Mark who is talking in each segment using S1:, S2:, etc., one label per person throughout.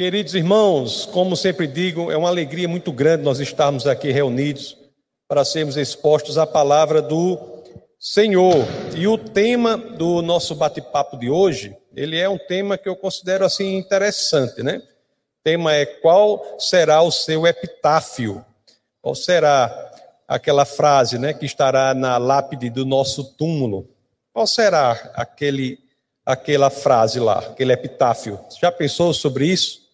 S1: Queridos irmãos, como sempre digo, é uma alegria muito grande nós estarmos aqui reunidos para sermos expostos à palavra do Senhor. E o tema do nosso bate-papo de hoje, ele é um tema que eu considero assim interessante, né? O tema é qual será o seu epitáfio? Qual será aquela frase, né, que estará na lápide do nosso túmulo? Qual será aquele aquela frase lá, aquele epitáfio? Já pensou sobre isso?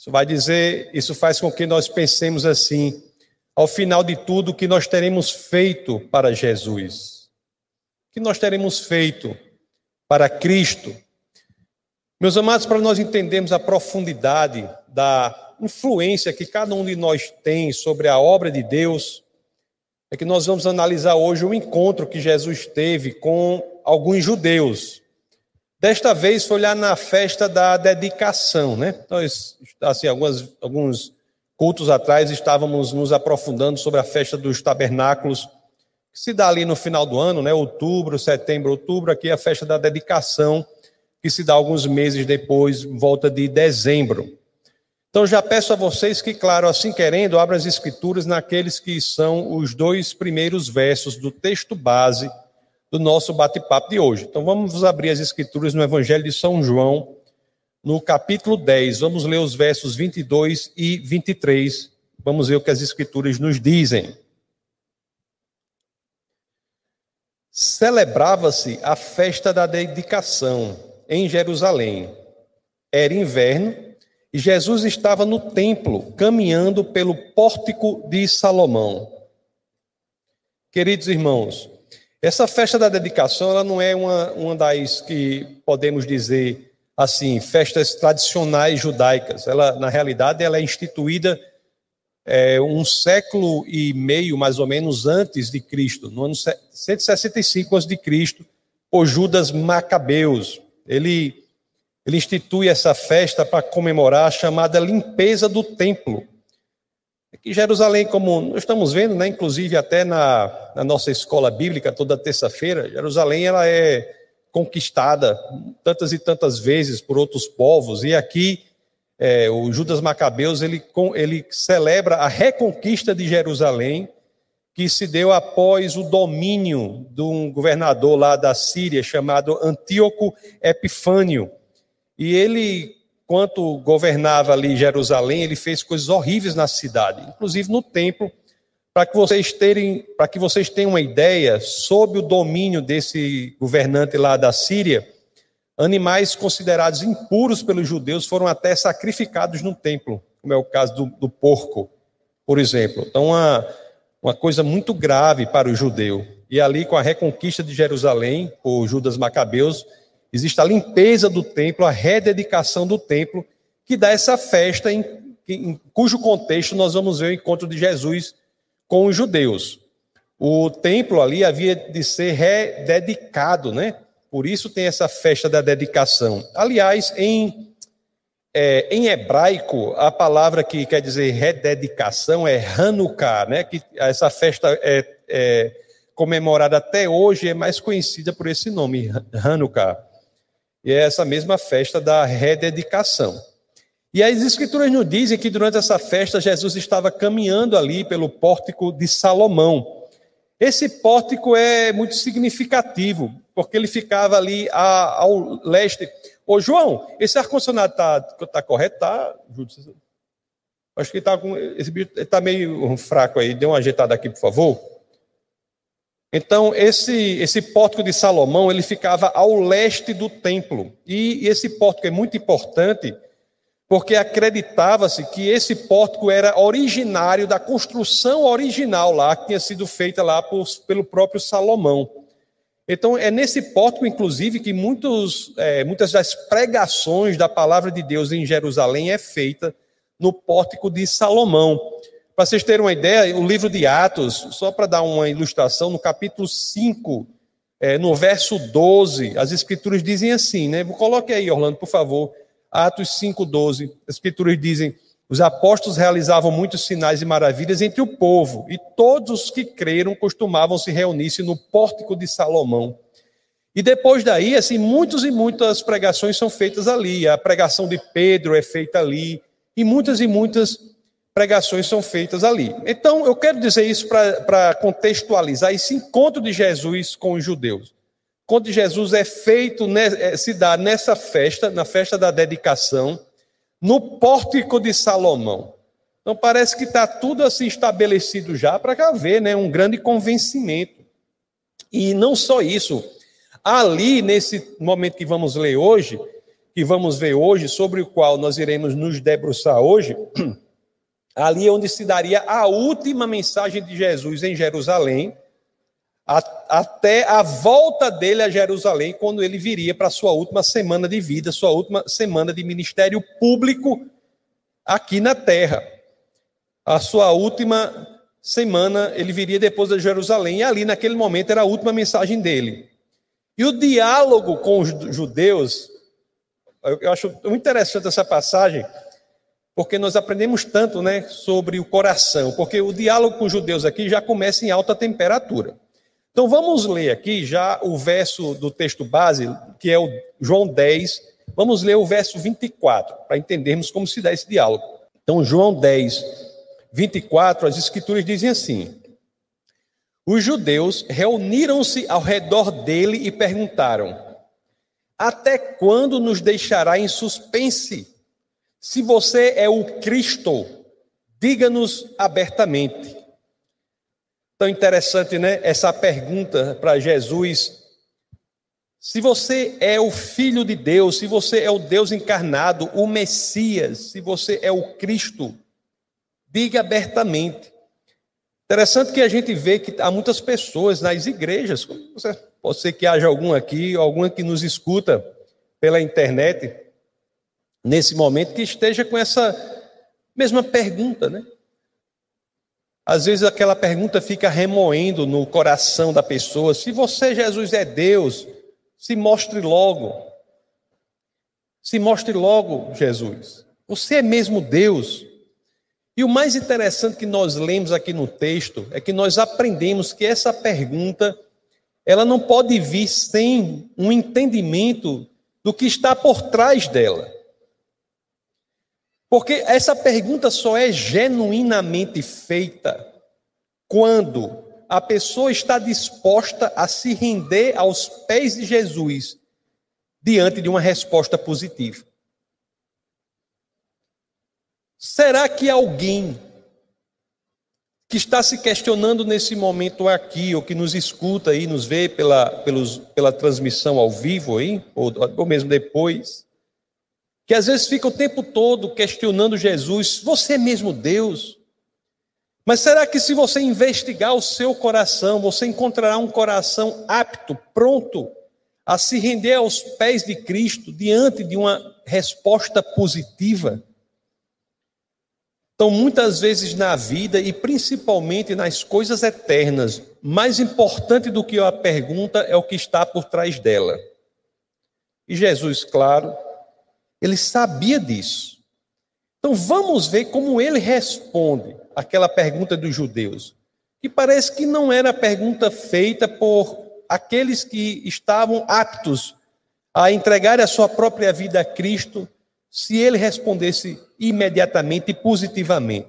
S1: Isso vai dizer, isso faz com que nós pensemos assim, ao final de tudo, o que nós teremos feito para Jesus. O que nós teremos feito para Cristo. Meus amados, para nós entendermos a profundidade da influência que cada um de nós tem sobre a obra de Deus, é que nós vamos analisar hoje o encontro que Jesus teve com alguns judeus. Desta vez foi lá na festa da dedicação, né? Nós, assim, algumas, alguns cultos atrás estávamos nos aprofundando sobre a festa dos tabernáculos, que se dá ali no final do ano, né? Outubro, setembro, outubro, aqui é a festa da dedicação, que se dá alguns meses depois, volta de dezembro. Então já peço a vocês que, claro, assim querendo, abram as escrituras naqueles que são os dois primeiros versos do texto base do nosso bate-papo de hoje. Então vamos abrir as escrituras no Evangelho de São João, no capítulo 10. Vamos ler os versos 22 e 23. Vamos ver o que as escrituras nos dizem. Celebrava-se a festa da dedicação em Jerusalém. Era inverno e Jesus estava no templo, caminhando pelo pórtico de Salomão. Queridos irmãos, essa festa da dedicação, ela não é uma, uma das que podemos dizer assim, festas tradicionais judaicas. Ela, na realidade, ela é instituída é, um século e meio, mais ou menos, antes de Cristo, no ano 165 a.C., por Judas Macabeus. Ele, ele institui essa festa para comemorar a chamada limpeza do templo. Aqui Jerusalém, como nós estamos vendo, né, inclusive até na, na nossa escola bíblica, toda terça-feira, Jerusalém ela é conquistada tantas e tantas vezes por outros povos, e aqui é, o Judas Macabeus ele, ele celebra a reconquista de Jerusalém, que se deu após o domínio de um governador lá da Síria chamado Antíoco Epifânio. E ele enquanto governava ali Jerusalém, ele fez coisas horríveis na cidade, inclusive no templo, para que vocês terem, para que vocês tenham uma ideia sob o domínio desse governante lá da Síria, animais considerados impuros pelos judeus foram até sacrificados no templo, como é o caso do, do porco, por exemplo. Então, uma, uma coisa muito grave para o judeu. E ali, com a reconquista de Jerusalém por Judas Macabeus, Existe a limpeza do templo, a rededicação do templo, que dá essa festa em, em cujo contexto nós vamos ver o encontro de Jesus com os judeus. O templo ali havia de ser rededicado, né? Por isso tem essa festa da dedicação. Aliás, em, é, em hebraico, a palavra que quer dizer rededicação é Hanukkah, né? Que essa festa é, é comemorada até hoje, é mais conhecida por esse nome, Hanukkah. E é essa mesma festa da rededicação. E as escrituras nos dizem que durante essa festa Jesus estava caminhando ali pelo pórtico de Salomão. Esse pórtico é muito significativo, porque ele ficava ali ao leste. Ô, João, esse ar-condicionado está tá correto? Tá, Acho que está com. Esse bicho está meio fraco aí. Dê uma ajeitada aqui, por favor. Então, esse, esse pórtico de Salomão, ele ficava ao leste do templo. E, e esse pórtico é muito importante, porque acreditava-se que esse pórtico era originário da construção original lá, que tinha sido feita lá por, pelo próprio Salomão. Então, é nesse pórtico, inclusive, que muitos, é, muitas das pregações da palavra de Deus em Jerusalém é feita no pórtico de Salomão. Para vocês terem uma ideia, o livro de Atos, só para dar uma ilustração, no capítulo 5, é, no verso 12, as escrituras dizem assim, né? Coloque aí, Orlando, por favor. Atos 5, 12. As escrituras dizem: os apóstolos realizavam muitos sinais e maravilhas entre o povo, e todos os que creram costumavam se reunir-se no pórtico de Salomão. E depois daí, assim, muitas e muitas pregações são feitas ali. A pregação de Pedro é feita ali. E muitas e muitas pregações são feitas ali. Então, eu quero dizer isso para contextualizar esse encontro de Jesus com os judeus. O encontro de Jesus é feito, é, se dá nessa festa, na festa da dedicação, no pórtico de Salomão. Então, parece que está tudo assim estabelecido já para haver né, um grande convencimento. E não só isso, ali, nesse momento que vamos ler hoje, que vamos ver hoje, sobre o qual nós iremos nos debruçar hoje, ali é onde se daria a última mensagem de Jesus em Jerusalém, até a volta dele a Jerusalém, quando ele viria para a sua última semana de vida, sua última semana de ministério público aqui na terra. A sua última semana, ele viria depois de Jerusalém, e ali naquele momento era a última mensagem dele. E o diálogo com os judeus, eu acho muito interessante essa passagem, porque nós aprendemos tanto né, sobre o coração, porque o diálogo com os judeus aqui já começa em alta temperatura. Então vamos ler aqui já o verso do texto base, que é o João 10, vamos ler o verso 24, para entendermos como se dá esse diálogo. Então, João 10, 24, as escrituras dizem assim: Os judeus reuniram-se ao redor dele e perguntaram: Até quando nos deixará em suspense? Se você é o Cristo, diga-nos abertamente. Tão interessante, né? Essa pergunta para Jesus. Se você é o Filho de Deus, se você é o Deus encarnado, o Messias, se você é o Cristo, diga abertamente. Interessante que a gente vê que há muitas pessoas nas igrejas, pode ser que haja algum aqui, alguma que nos escuta pela internet, nesse momento que esteja com essa mesma pergunta, né? Às vezes aquela pergunta fica remoendo no coração da pessoa: se você, Jesus, é Deus, se mostre logo. Se mostre logo, Jesus. Você é mesmo Deus. E o mais interessante que nós lemos aqui no texto é que nós aprendemos que essa pergunta ela não pode vir sem um entendimento do que está por trás dela. Porque essa pergunta só é genuinamente feita quando a pessoa está disposta a se render aos pés de Jesus diante de uma resposta positiva. Será que alguém que está se questionando nesse momento aqui, ou que nos escuta aí, nos vê pela, pelos, pela transmissão ao vivo aí, ou, ou mesmo depois, que às vezes fica o tempo todo questionando Jesus: você é mesmo Deus? Mas será que se você investigar o seu coração, você encontrará um coração apto, pronto a se render aos pés de Cristo diante de uma resposta positiva? Então, muitas vezes na vida e principalmente nas coisas eternas, mais importante do que a pergunta é o que está por trás dela. E Jesus, claro, ele sabia disso. Então vamos ver como ele responde aquela pergunta dos judeus, que parece que não era pergunta feita por aqueles que estavam aptos a entregar a sua própria vida a Cristo, se ele respondesse imediatamente e positivamente.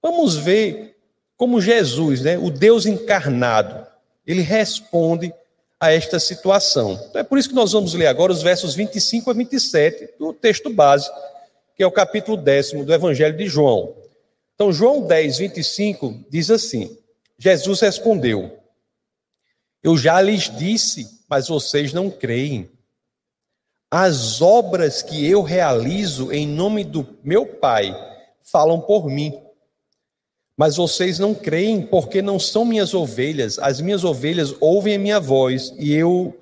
S1: Vamos ver como Jesus, né, o Deus encarnado, ele responde a esta situação. Então é por isso que nós vamos ler agora os versos 25 a 27 do texto base, que é o capítulo décimo do Evangelho de João. Então, João 10, 25 diz assim: Jesus respondeu: Eu já lhes disse, mas vocês não creem. As obras que eu realizo em nome do meu Pai falam por mim. Mas vocês não creem porque não são minhas ovelhas. As minhas ovelhas ouvem a minha voz e eu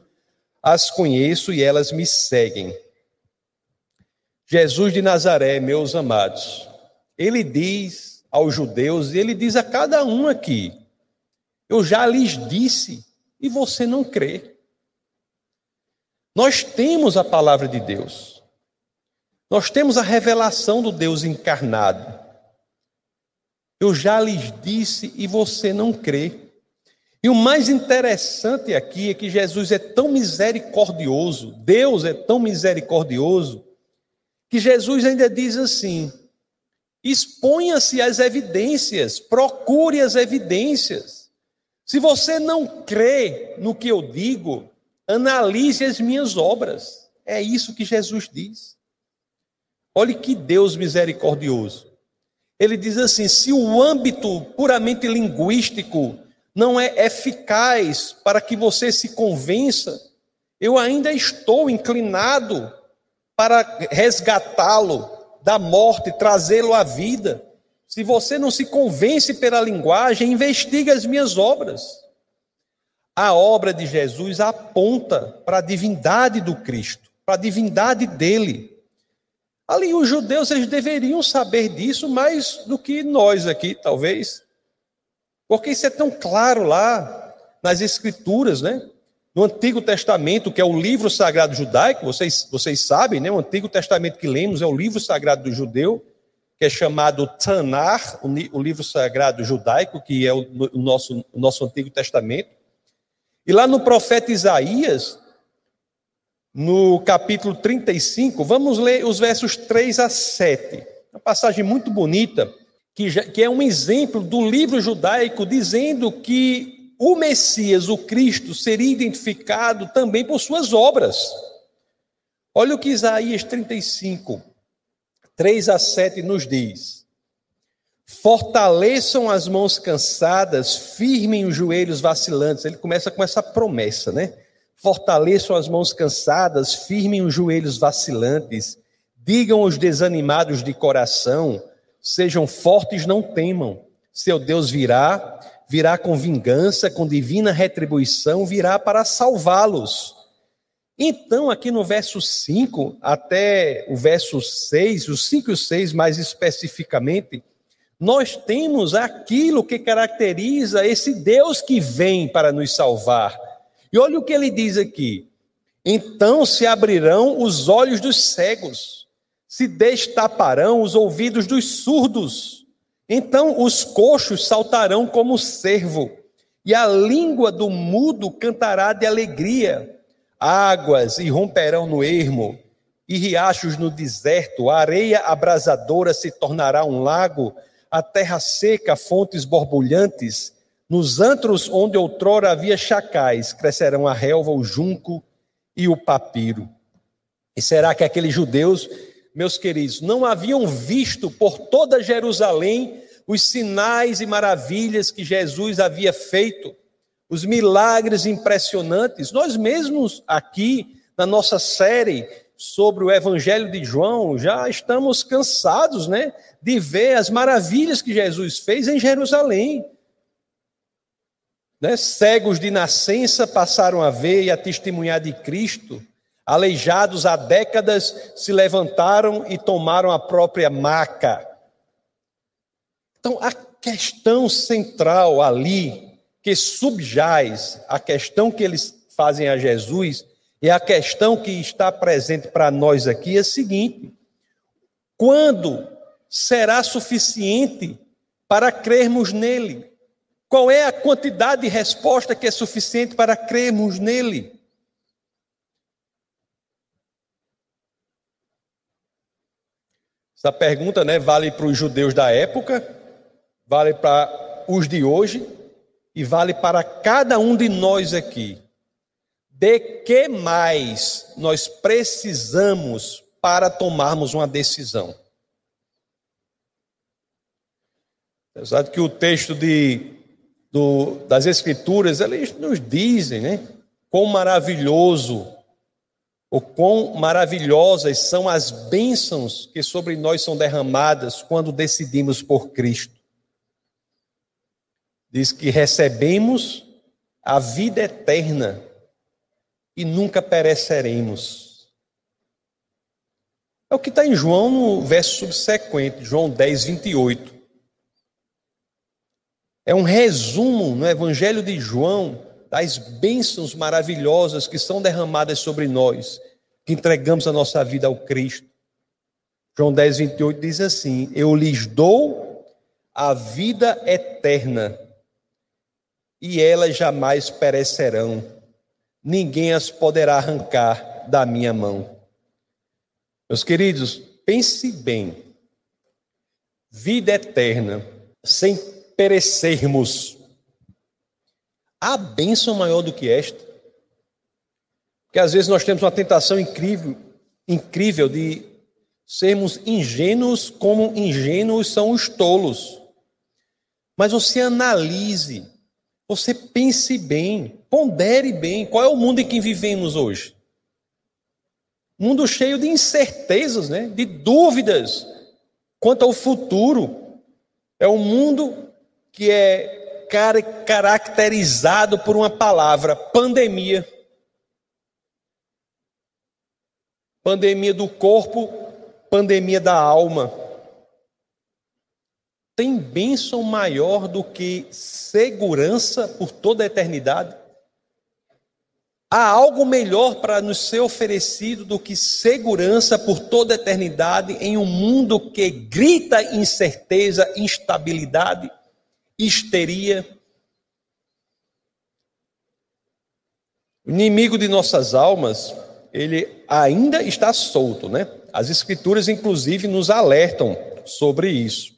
S1: as conheço e elas me seguem. Jesus de Nazaré, meus amados, ele diz aos judeus e ele diz a cada um aqui: Eu já lhes disse e você não crê. Nós temos a palavra de Deus. Nós temos a revelação do Deus encarnado. Eu já lhes disse e você não crê. E o mais interessante aqui é que Jesus é tão misericordioso, Deus é tão misericordioso, que Jesus ainda diz assim: exponha-se às evidências, procure as evidências. Se você não crê no que eu digo, analise as minhas obras. É isso que Jesus diz. Olhe que Deus misericordioso. Ele diz assim: se o âmbito puramente linguístico não é eficaz para que você se convença, eu ainda estou inclinado para resgatá-lo da morte, trazê-lo à vida. Se você não se convence pela linguagem, investigue as minhas obras. A obra de Jesus aponta para a divindade do Cristo, para a divindade dele. Ali, os judeus eles deveriam saber disso mais do que nós aqui, talvez. Porque isso é tão claro lá nas Escrituras, né? No Antigo Testamento, que é o livro sagrado judaico, vocês, vocês sabem, né? O Antigo Testamento que lemos é o livro sagrado do judeu, que é chamado Tanar, o livro sagrado judaico, que é o, nosso, o nosso Antigo Testamento. E lá no profeta Isaías, no capítulo 35, vamos ler os versos 3 a 7. Uma passagem muito bonita que, já, que é um exemplo do livro judaico dizendo que o Messias, o Cristo, seria identificado também por suas obras. Olha o que Isaías 35, 3 a 7 nos diz: Fortaleçam as mãos cansadas, firmem os joelhos vacilantes. Ele começa com essa promessa, né? Fortaleçam as mãos cansadas, firmem os joelhos vacilantes. Digam aos desanimados de coração: Sejam fortes, não temam. Seu Deus virá, virá com vingança, com divina retribuição, virá para salvá-los. Então, aqui no verso 5 até o verso 6, os 5 e 6 mais especificamente, nós temos aquilo que caracteriza esse Deus que vem para nos salvar. E olha o que ele diz aqui: então se abrirão os olhos dos cegos se destaparão os ouvidos dos surdos. Então os coxos saltarão como cervo, e a língua do mudo cantará de alegria. Águas irromperão no ermo, e riachos no deserto, a areia abrasadora se tornará um lago, a terra seca, fontes borbulhantes. Nos antros onde outrora havia chacais, crescerão a relva, o junco e o papiro. E será que aqueles judeus meus queridos, não haviam visto por toda Jerusalém os sinais e maravilhas que Jesus havia feito, os milagres impressionantes. Nós mesmos aqui, na nossa série sobre o Evangelho de João, já estamos cansados, né, de ver as maravilhas que Jesus fez em Jerusalém. Né? Cegos de nascença passaram a ver e a testemunhar de Cristo. Aleijados há décadas se levantaram e tomaram a própria maca. Então, a questão central ali, que subjaz a questão que eles fazem a Jesus, e a questão que está presente para nós aqui é a seguinte: quando será suficiente para crermos nele? Qual é a quantidade de resposta que é suficiente para crermos nele? Essa pergunta né, vale para os judeus da época, vale para os de hoje e vale para cada um de nós aqui. De que mais nós precisamos para tomarmos uma decisão? Apesar de que o texto de, do, das Escrituras, eles nos dizem, né? Quão maravilhoso o quão maravilhosas são as bênçãos que sobre nós são derramadas quando decidimos por Cristo. Diz que recebemos a vida eterna e nunca pereceremos. É o que está em João no verso subsequente, João 10, 28. É um resumo no Evangelho de João das bênçãos maravilhosas que são derramadas sobre nós, que entregamos a nossa vida ao Cristo. João 10, 28 diz assim: Eu lhes dou a vida eterna, e elas jamais perecerão. Ninguém as poderá arrancar da minha mão. Meus queridos, pense bem. Vida eterna, sem perecermos. Há bênção maior do que esta? Porque às vezes nós temos uma tentação incrível, incrível de sermos ingênuos como ingênuos são os tolos. Mas você analise, você pense bem, pondere bem, qual é o mundo em que vivemos hoje? Mundo cheio de incertezas, né? de dúvidas quanto ao futuro. É um mundo que é caracterizado por uma palavra: pandemia. Pandemia do corpo, pandemia da alma. Tem bênção maior do que segurança por toda a eternidade? Há algo melhor para nos ser oferecido do que segurança por toda a eternidade em um mundo que grita incerteza, instabilidade, histeria? O inimigo de nossas almas, ele ainda está solto, né? As escrituras, inclusive, nos alertam sobre isso.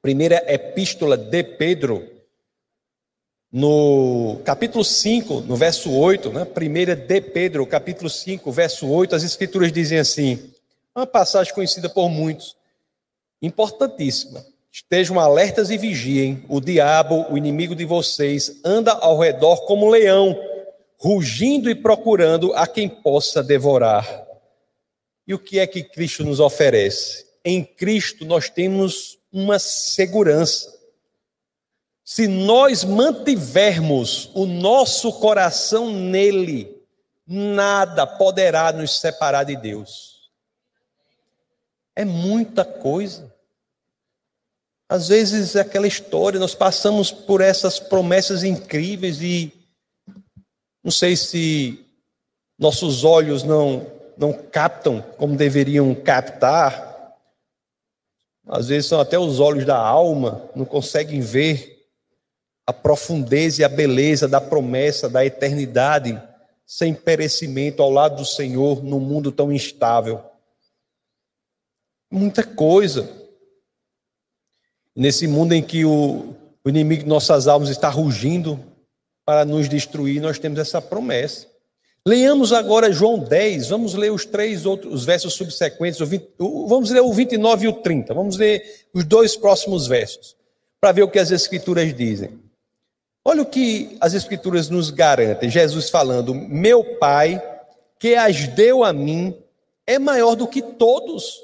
S1: Primeira epístola de Pedro, no capítulo 5, no verso 8, né? Primeira de Pedro, capítulo 5, verso 8, as escrituras dizem assim: uma passagem conhecida por muitos, importantíssima. Estejam alertas e vigiem. O diabo, o inimigo de vocês, anda ao redor como um leão, rugindo e procurando a quem possa devorar. E o que é que Cristo nos oferece? Em Cristo nós temos uma segurança. Se nós mantivermos o nosso coração nele, nada poderá nos separar de Deus. É muita coisa. Às vezes é aquela história, nós passamos por essas promessas incríveis e não sei se nossos olhos não não captam como deveriam captar, às vezes são até os olhos da alma, não conseguem ver a profundeza e a beleza da promessa da eternidade sem perecimento ao lado do Senhor num mundo tão instável. Muita coisa. Nesse mundo em que o, o inimigo de nossas almas está rugindo para nos destruir, nós temos essa promessa. Leamos agora João 10, vamos ler os três outros os versos subsequentes, o 20, o, vamos ler o 29 e o 30, vamos ler os dois próximos versos, para ver o que as Escrituras dizem. Olha o que as Escrituras nos garantem, Jesus falando: Meu Pai, que as deu a mim, é maior do que todos,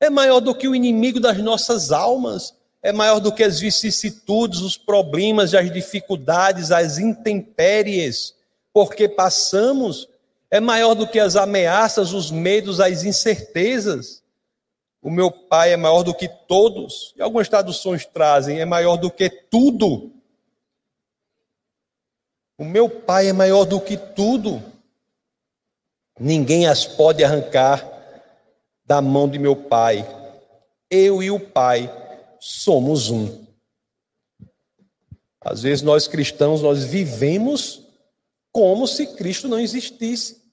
S1: é maior do que o inimigo das nossas almas, é maior do que as vicissitudes, os problemas, as dificuldades, as intempéries porque passamos é maior do que as ameaças, os medos, as incertezas. O meu Pai é maior do que todos. E algumas traduções trazem, é maior do que tudo. O meu Pai é maior do que tudo. Ninguém as pode arrancar da mão de meu Pai. Eu e o Pai somos um. Às vezes nós cristãos nós vivemos como se Cristo não existisse.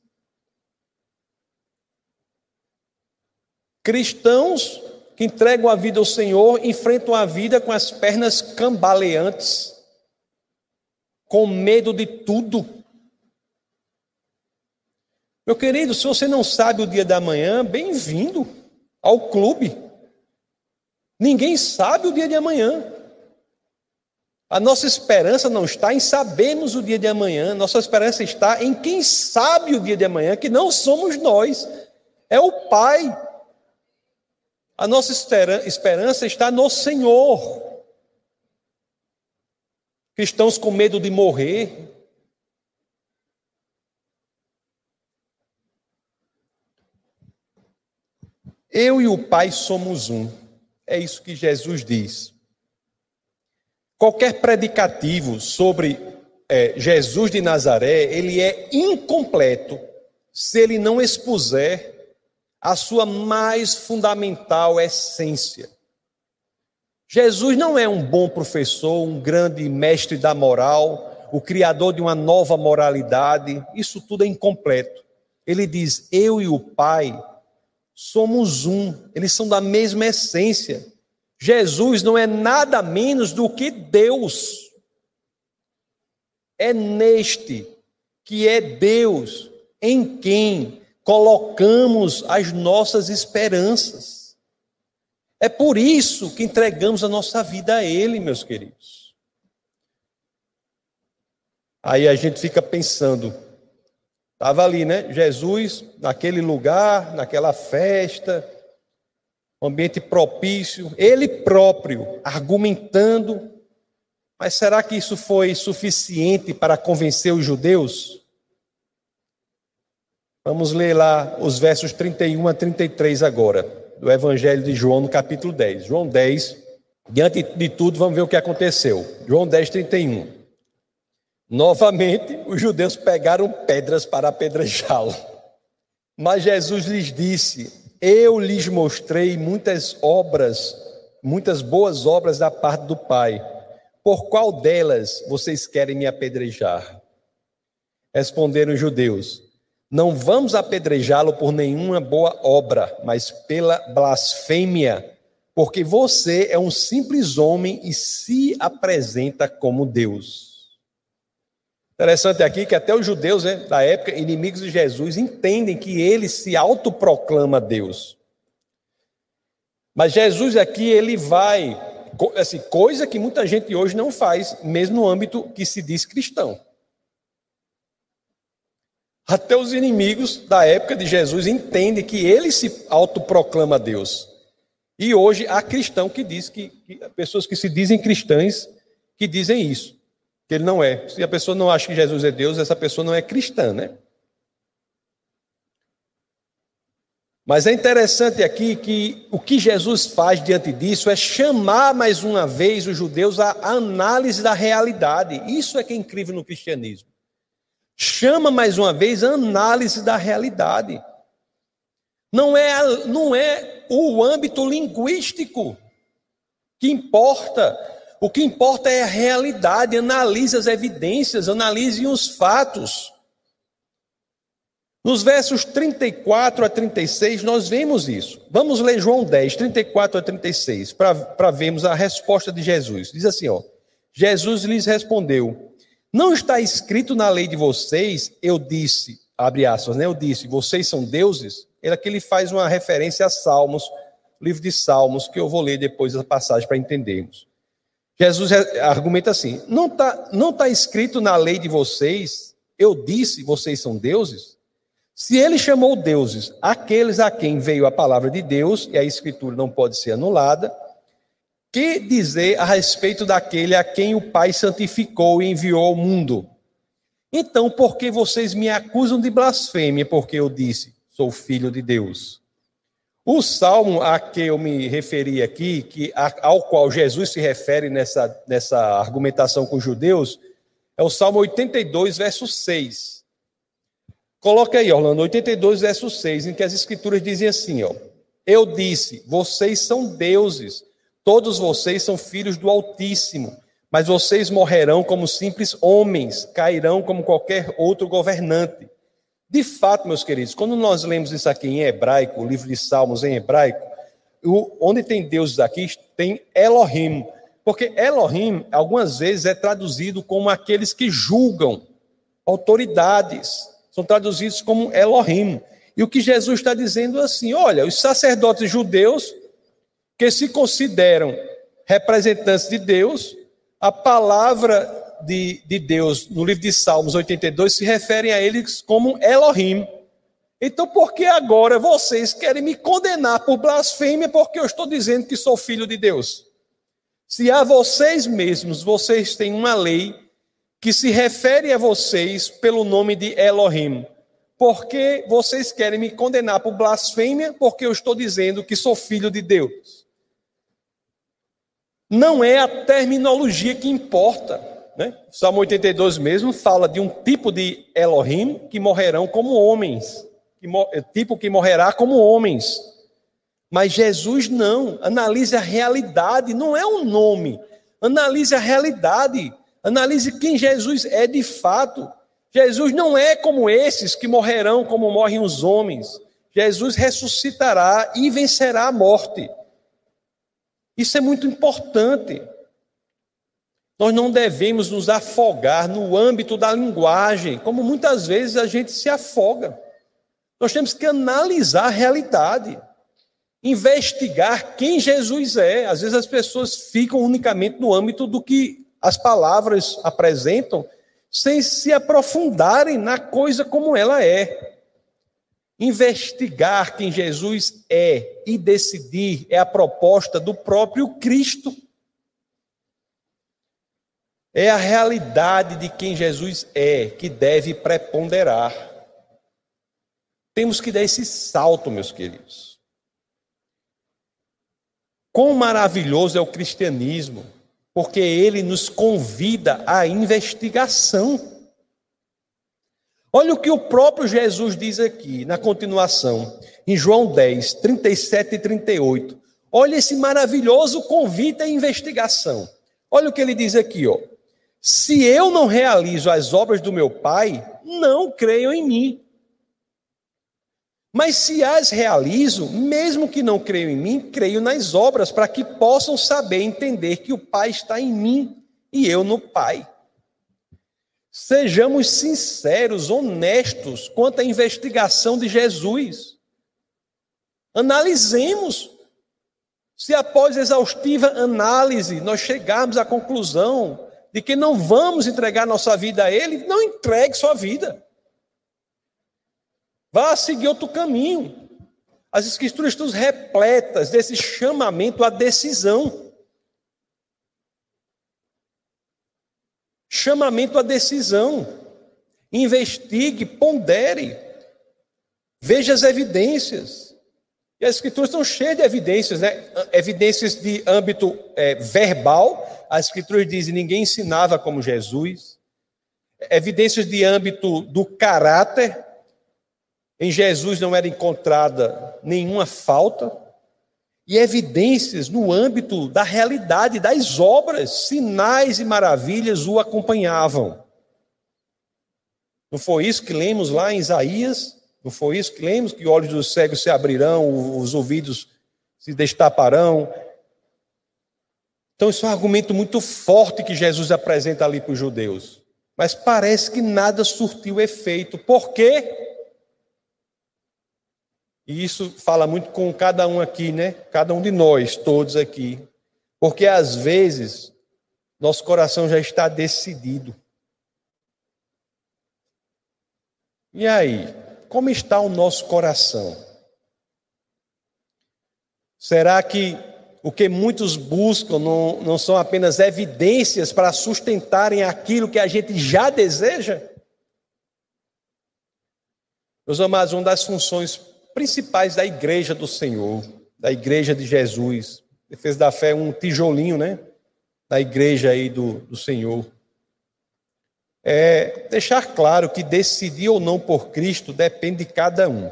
S1: Cristãos que entregam a vida ao Senhor enfrentam a vida com as pernas cambaleantes, com medo de tudo. Meu querido, se você não sabe o dia da manhã, bem-vindo ao clube. Ninguém sabe o dia de amanhã. A nossa esperança não está em sabermos o dia de amanhã, nossa esperança está em quem sabe o dia de amanhã, que não somos nós, é o Pai. A nossa esperança está no Senhor. Cristãos com medo de morrer. Eu e o Pai somos um. É isso que Jesus diz. Qualquer predicativo sobre é, Jesus de Nazaré, ele é incompleto se ele não expuser a sua mais fundamental essência. Jesus não é um bom professor, um grande mestre da moral, o criador de uma nova moralidade. Isso tudo é incompleto. Ele diz: Eu e o Pai somos um, eles são da mesma essência. Jesus não é nada menos do que Deus. É neste que é Deus em quem colocamos as nossas esperanças. É por isso que entregamos a nossa vida a Ele, meus queridos. Aí a gente fica pensando, estava ali, né? Jesus, naquele lugar, naquela festa, ambiente propício, Ele próprio argumentando, mas será que isso foi suficiente para convencer os judeus? Vamos ler lá os versos 31 a 33 agora do Evangelho de João, no capítulo 10. João 10, diante de tudo, vamos ver o que aconteceu. João 10, 31. Novamente, os judeus pegaram pedras para apedrejá-lo. Mas Jesus lhes disse: Eu lhes mostrei muitas obras, muitas boas obras da parte do Pai. Por qual delas vocês querem me apedrejar? Responderam os judeus: não vamos apedrejá-lo por nenhuma boa obra, mas pela blasfêmia, porque você é um simples homem e se apresenta como Deus. Interessante aqui que até os judeus né, da época, inimigos de Jesus, entendem que ele se autoproclama Deus. Mas Jesus aqui, ele vai, assim, coisa que muita gente hoje não faz, mesmo no âmbito que se diz cristão. Até os inimigos da época de Jesus entendem que ele se autoproclama Deus. E hoje há cristão que diz que, que pessoas que se dizem cristãs que dizem isso, que ele não é. Se a pessoa não acha que Jesus é Deus, essa pessoa não é cristã, né? Mas é interessante aqui que o que Jesus faz diante disso é chamar mais uma vez os judeus à análise da realidade. Isso é que é incrível no cristianismo chama mais uma vez a análise da realidade. Não é, não é o âmbito linguístico que importa. O que importa é a realidade. Analise as evidências, analise os fatos. Nos versos 34 a 36, nós vemos isso. Vamos ler João 10, 34 a 36, para vermos a resposta de Jesus. Diz assim: ó, Jesus lhes respondeu: não está escrito na lei de vocês, eu disse, abre aspas, né? Eu disse, vocês são deuses. Ele aqui ele faz uma referência a Salmos, livro de Salmos, que eu vou ler depois a passagem para entendermos. Jesus argumenta assim: não está não tá escrito na lei de vocês, eu disse, vocês são deuses? Se ele chamou deuses aqueles a quem veio a palavra de Deus, e a escritura não pode ser anulada, que dizer a respeito daquele a quem o Pai santificou e enviou ao mundo? Então, por que vocês me acusam de blasfêmia? Porque eu disse, sou filho de Deus. O salmo a que eu me referi aqui, que, ao qual Jesus se refere nessa, nessa argumentação com os judeus, é o salmo 82, verso 6. Coloca aí, Orlando, 82, verso 6, em que as escrituras dizem assim: ó, Eu disse, vocês são deuses Todos vocês são filhos do Altíssimo, mas vocês morrerão como simples homens, cairão como qualquer outro governante. De fato, meus queridos, quando nós lemos isso aqui em hebraico, o livro de Salmos em hebraico, onde tem deuses aqui, tem Elohim. Porque Elohim, algumas vezes, é traduzido como aqueles que julgam, autoridades. São traduzidos como Elohim. E o que Jesus está dizendo é assim: olha, os sacerdotes judeus que se consideram representantes de Deus, a palavra de, de Deus no livro de Salmos 82 se refere a eles como Elohim. Então, por que agora vocês querem me condenar por blasfêmia porque eu estou dizendo que sou filho de Deus? Se a vocês mesmos vocês têm uma lei que se refere a vocês pelo nome de Elohim, por que vocês querem me condenar por blasfêmia porque eu estou dizendo que sou filho de Deus? não é a terminologia que importa. Né? Salmo 82 mesmo fala de um tipo de Elohim que morrerão como homens, que, tipo que morrerá como homens. Mas Jesus não, analise a realidade, não é um nome. Analise a realidade, analise quem Jesus é de fato. Jesus não é como esses que morrerão como morrem os homens. Jesus ressuscitará e vencerá a morte. Isso é muito importante. Nós não devemos nos afogar no âmbito da linguagem, como muitas vezes a gente se afoga. Nós temos que analisar a realidade, investigar quem Jesus é. Às vezes as pessoas ficam unicamente no âmbito do que as palavras apresentam, sem se aprofundarem na coisa como ela é. Investigar quem Jesus é e decidir é a proposta do próprio Cristo. É a realidade de quem Jesus é que deve preponderar. Temos que dar esse salto, meus queridos. Quão maravilhoso é o cristianismo, porque ele nos convida à investigação. Olha o que o próprio Jesus diz aqui, na continuação, em João 10, 37 e 38. Olha esse maravilhoso convite à investigação. Olha o que ele diz aqui, ó. Se eu não realizo as obras do meu Pai, não creiam em mim. Mas se as realizo, mesmo que não creiam em mim, creio nas obras, para que possam saber entender que o Pai está em mim e eu no Pai. Sejamos sinceros, honestos quanto à investigação de Jesus. Analisemos. Se após exaustiva análise nós chegarmos à conclusão de que não vamos entregar nossa vida a Ele, não entregue sua vida. Vá seguir outro caminho. As Escrituras estão repletas desse chamamento à decisão. chamamento à decisão. Investigue, pondere, veja as evidências. E as escrituras estão cheias de evidências, né? Evidências de âmbito é, verbal. As escrituras dizem ninguém ensinava como Jesus. Evidências de âmbito do caráter. Em Jesus não era encontrada nenhuma falta e evidências no âmbito da realidade das obras, sinais e maravilhas o acompanhavam. Não foi isso que lemos lá em Isaías? Não foi isso que lemos? Que olhos dos cegos se abrirão, os ouvidos se destaparão. Então, isso é um argumento muito forte que Jesus apresenta ali para os judeus. Mas parece que nada surtiu efeito. Por quê? E isso fala muito com cada um aqui, né? Cada um de nós, todos aqui. Porque às vezes nosso coração já está decidido. E aí, como está o nosso coração? Será que o que muitos buscam não, não são apenas evidências para sustentarem aquilo que a gente já deseja? Meus amados, uma das funções principais da igreja do Senhor, da igreja de Jesus. Defesa da fé, um tijolinho, né? Da igreja aí do, do Senhor. É deixar claro que decidir ou não por Cristo depende de cada um.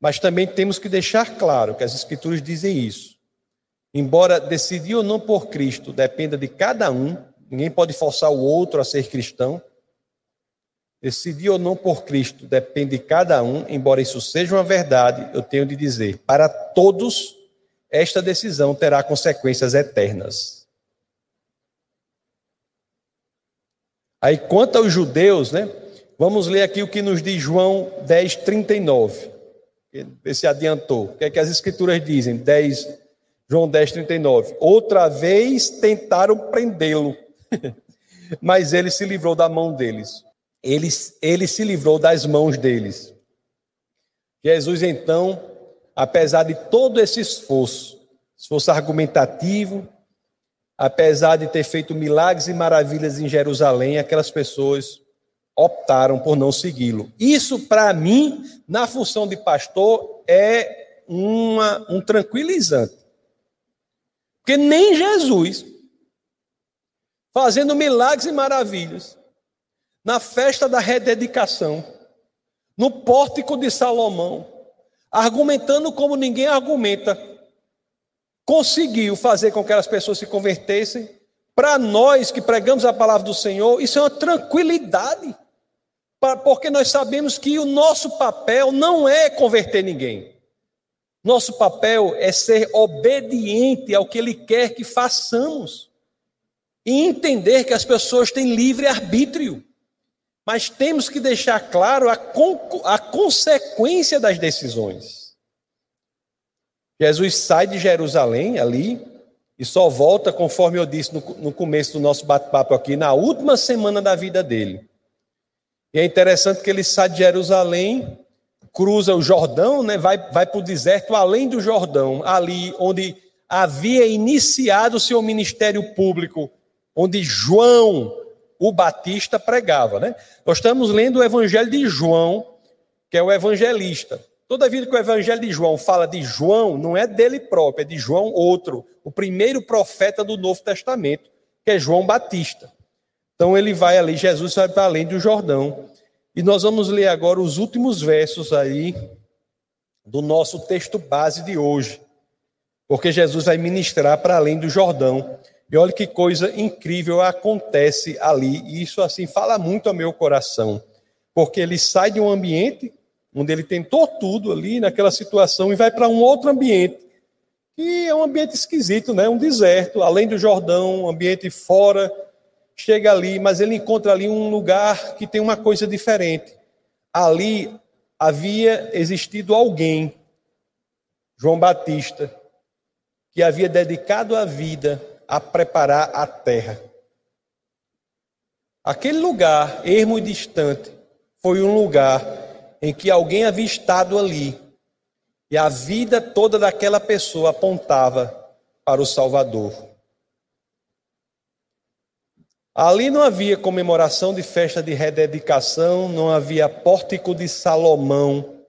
S1: Mas também temos que deixar claro que as Escrituras dizem isso. Embora decidir ou não por Cristo dependa de cada um, ninguém pode forçar o outro a ser cristão. Decidir ou não por Cristo depende de cada um, embora isso seja uma verdade, eu tenho de dizer, para todos, esta decisão terá consequências eternas. Aí, quanto aos judeus, né? Vamos ler aqui o que nos diz João 10, 39. Vê se adiantou. O que é que as escrituras dizem? 10, João 10, 39. Outra vez tentaram prendê-lo, mas ele se livrou da mão deles ele, ele se livrou das mãos deles. Jesus, então, apesar de todo esse esforço, esforço argumentativo, apesar de ter feito milagres e maravilhas em Jerusalém, aquelas pessoas optaram por não segui-lo. Isso, para mim, na função de pastor, é uma, um tranquilizante. Porque nem Jesus, fazendo milagres e maravilhas, na festa da rededicação, no pórtico de Salomão, argumentando como ninguém argumenta, conseguiu fazer com que as pessoas se convertessem. Para nós que pregamos a palavra do Senhor, isso é uma tranquilidade, porque nós sabemos que o nosso papel não é converter ninguém. Nosso papel é ser obediente ao que Ele quer que façamos e entender que as pessoas têm livre arbítrio. Mas temos que deixar claro a, a consequência das decisões. Jesus sai de Jerusalém ali e só volta, conforme eu disse no, no começo do nosso bate-papo aqui, na última semana da vida dele. E é interessante que ele sai de Jerusalém, cruza o Jordão, né, vai, vai para o deserto além do Jordão, ali onde havia iniciado o seu ministério público, onde João o Batista pregava, né? Nós estamos lendo o Evangelho de João, que é o evangelista. Toda vida que o Evangelho de João fala de João, não é dele próprio, é de João outro, o primeiro profeta do Novo Testamento, que é João Batista. Então ele vai ali, Jesus vai para além do Jordão. E nós vamos ler agora os últimos versos aí do nosso texto base de hoje. Porque Jesus vai ministrar para além do Jordão. E olha que coisa incrível acontece ali. E isso assim fala muito ao meu coração. Porque ele sai de um ambiente onde ele tentou tudo ali naquela situação e vai para um outro ambiente. Que é um ambiente esquisito, né? Um deserto, além do Jordão, um ambiente fora. Chega ali, mas ele encontra ali um lugar que tem uma coisa diferente. Ali havia existido alguém, João Batista, que havia dedicado a vida a preparar a terra. Aquele lugar, ermo e distante, foi um lugar em que alguém havia estado ali e a vida toda daquela pessoa apontava para o Salvador. Ali não havia comemoração de festa de rededicação, não havia pórtico de Salomão.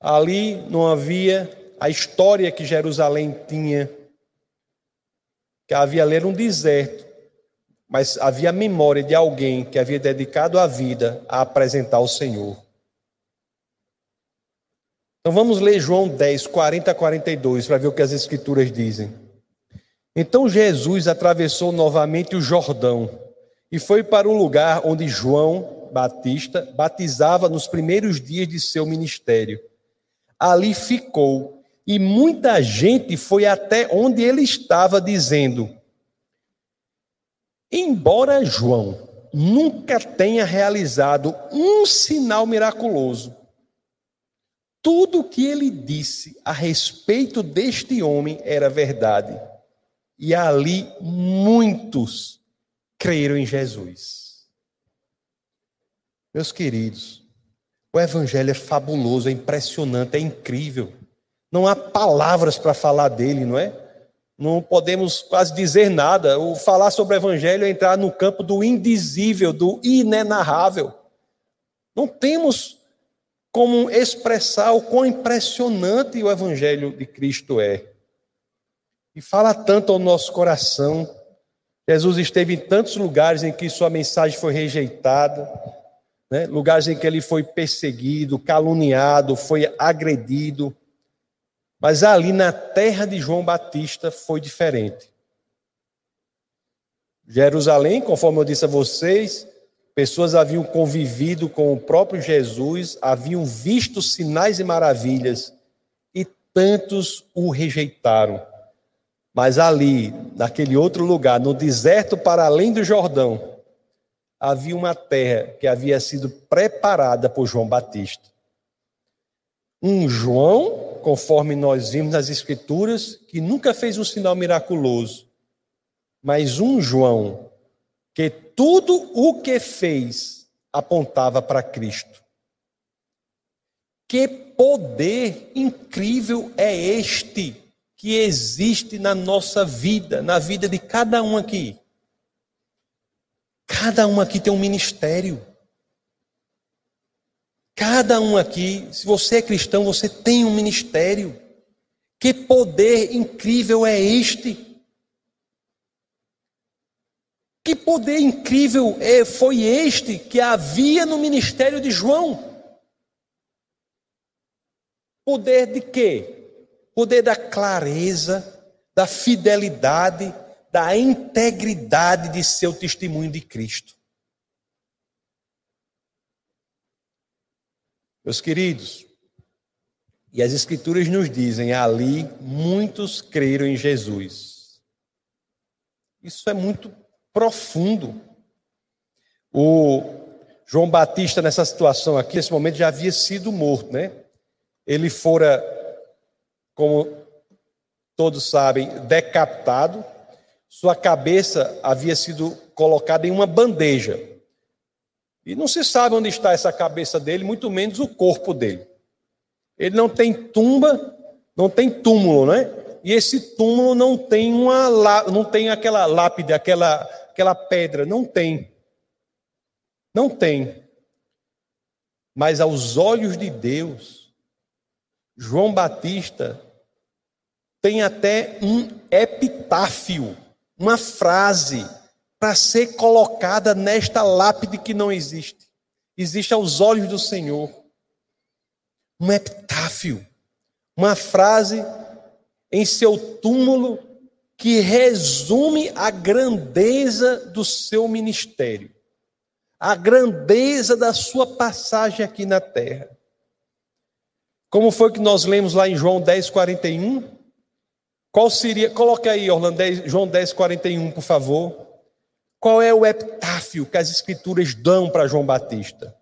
S1: Ali não havia a história que Jerusalém tinha que havia ali um deserto, mas havia memória de alguém que havia dedicado a vida a apresentar o Senhor. Então vamos ler João 10, 40 a 42, para ver o que as Escrituras dizem. Então Jesus atravessou novamente o Jordão e foi para o lugar onde João Batista batizava nos primeiros dias de seu ministério. Ali ficou e muita gente foi até onde ele estava dizendo: Embora João nunca tenha realizado um sinal miraculoso, tudo o que ele disse a respeito deste homem era verdade. E ali muitos creram em Jesus. Meus queridos, o Evangelho é fabuloso, é impressionante, é incrível. Não há palavras para falar dele, não é? Não podemos quase dizer nada. O falar sobre o evangelho é entrar no campo do indizível, do inenarrável. Não temos como expressar o quão impressionante o evangelho de Cristo é. E fala tanto ao nosso coração. Jesus esteve em tantos lugares em que sua mensagem foi rejeitada, né? lugares em que ele foi perseguido, caluniado, foi agredido. Mas ali na terra de João Batista foi diferente. Jerusalém, conforme eu disse a vocês, pessoas haviam convivido com o próprio Jesus, haviam visto sinais e maravilhas, e tantos o rejeitaram. Mas ali, naquele outro lugar, no deserto para além do Jordão, havia uma terra que havia sido preparada por João Batista. Um João conforme nós vimos nas Escrituras, que nunca fez um sinal miraculoso, mas um João, que tudo o que fez apontava para Cristo. Que poder incrível é este que existe na nossa vida, na vida de cada um aqui? Cada um aqui tem um ministério. Cada um aqui, se você é cristão, você tem um ministério. Que poder incrível é este? Que poder incrível é, foi este que havia no ministério de João? Poder de quê? Poder da clareza, da fidelidade, da integridade de seu testemunho de Cristo. Meus queridos, e as Escrituras nos dizem: ali muitos creram em Jesus. Isso é muito profundo. O João Batista, nessa situação aqui, nesse momento, já havia sido morto, né? Ele fora, como todos sabem, decapitado, sua cabeça havia sido colocada em uma bandeja. E não se sabe onde está essa cabeça dele, muito menos o corpo dele. Ele não tem tumba, não tem túmulo, né? E esse túmulo não tem uma não tem aquela lápide, aquela aquela pedra, não tem. Não tem. Mas aos olhos de Deus, João Batista tem até um epitáfio, uma frase para ser colocada nesta lápide que não existe. Existe aos olhos do Senhor. Um epitáfio, uma frase em seu túmulo que resume a grandeza do seu ministério, a grandeza da sua passagem aqui na terra. Como foi que nós lemos lá em João 10, 41? Qual seria, coloca aí, Orlando, João 10, 41, por favor. Qual é o epitáfio que as escrituras dão para João Batista?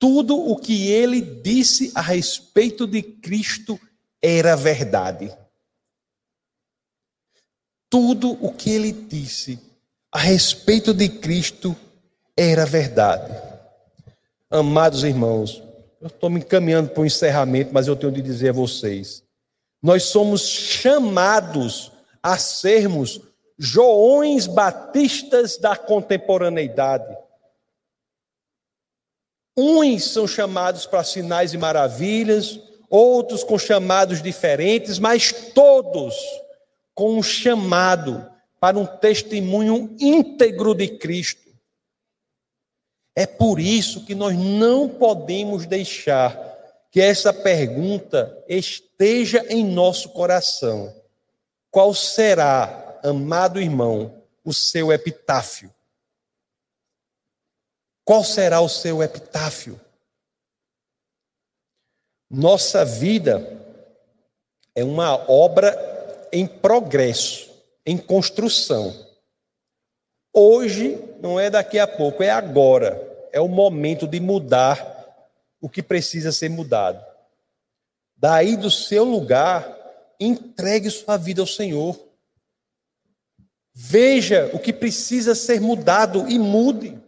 S1: Tudo o que ele disse a respeito de Cristo era verdade. Tudo o que ele disse a respeito de Cristo era verdade. Amados irmãos, eu estou me encaminhando para o encerramento, mas eu tenho de dizer a vocês: nós somos chamados a sermos Joões Batistas da contemporaneidade. Uns são chamados para sinais e maravilhas, outros com chamados diferentes, mas todos com um chamado para um testemunho íntegro de Cristo. É por isso que nós não podemos deixar que essa pergunta esteja em nosso coração. Qual será, amado irmão, o seu epitáfio? Qual será o seu epitáfio? Nossa vida é uma obra em progresso, em construção. Hoje não é daqui a pouco, é agora. É o momento de mudar o que precisa ser mudado. Daí do seu lugar, entregue sua vida ao Senhor. Veja o que precisa ser mudado e mude.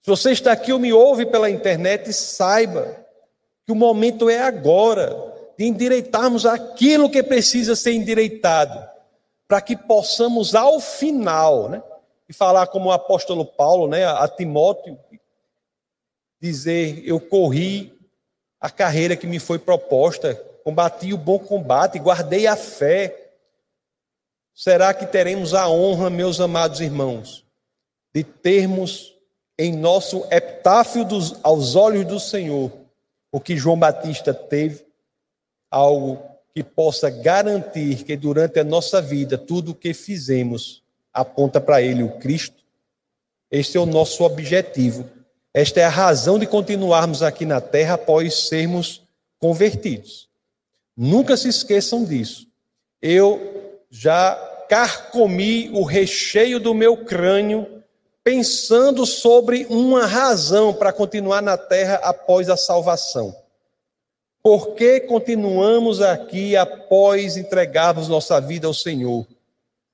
S1: Se você está aqui ou me ouve pela internet, saiba que o momento é agora de endireitarmos aquilo que precisa ser endireitado, para que possamos ao final, né, e falar como o apóstolo Paulo, né, a Timóteo, dizer: Eu corri a carreira que me foi proposta, combati o bom combate, guardei a fé. Será que teremos a honra, meus amados irmãos, de termos em nosso epitáfio dos, aos olhos do Senhor o que João Batista teve, algo que possa garantir que durante a nossa vida tudo o que fizemos aponta para Ele, o Cristo? Este é o nosso objetivo esta é a razão de continuarmos aqui na terra após sermos convertidos. Nunca se esqueçam disso. Eu já carcomi o recheio do meu crânio pensando sobre uma razão para continuar na terra após a salvação. Por que continuamos aqui após entregarmos nossa vida ao Senhor?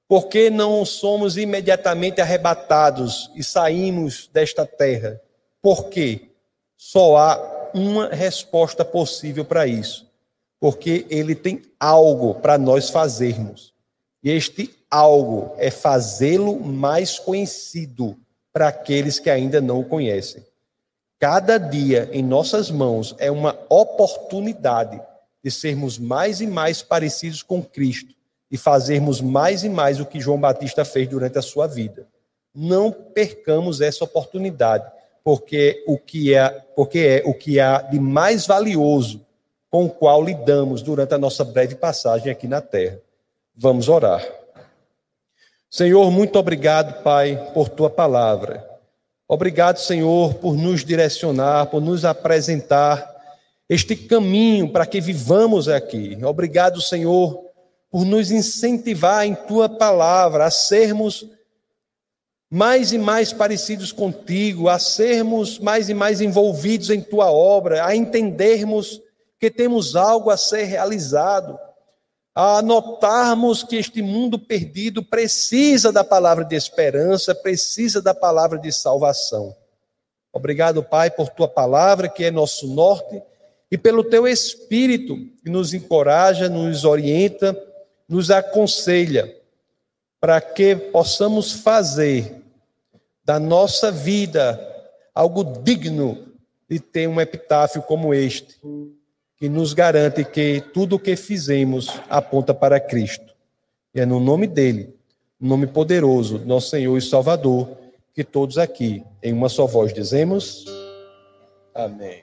S1: Por que não somos imediatamente arrebatados e saímos desta terra? Porque só há uma resposta possível para isso. Porque ele tem algo para nós fazermos. E este algo é fazê-lo mais conhecido para aqueles que ainda não o conhecem. Cada dia em nossas mãos é uma oportunidade de sermos mais e mais parecidos com Cristo e fazermos mais e mais o que João Batista fez durante a sua vida. Não percamos essa oportunidade porque o que é, porque é o que há de mais valioso com o qual lidamos durante a nossa breve passagem aqui na terra. Vamos orar. Senhor, muito obrigado, Pai, por tua palavra. Obrigado, Senhor, por nos direcionar, por nos apresentar este caminho para que vivamos aqui. Obrigado, Senhor, por nos incentivar em tua palavra a sermos mais e mais parecidos contigo, a sermos mais e mais envolvidos em tua obra, a entendermos que temos algo a ser realizado, a notarmos que este mundo perdido precisa da palavra de esperança, precisa da palavra de salvação. Obrigado, Pai, por tua palavra que é nosso norte e pelo teu espírito que nos encoraja, nos orienta, nos aconselha para que possamos fazer da nossa vida algo digno de ter um epitáfio como este, que nos garante que tudo o que fizemos aponta para Cristo. E é no nome dele, nome poderoso, nosso Senhor e Salvador, que todos aqui, em uma só voz, dizemos: Amém.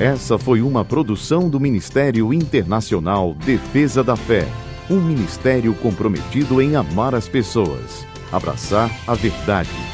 S2: Essa foi uma produção do Ministério Internacional Defesa da Fé um ministério comprometido em amar as pessoas, abraçar a verdade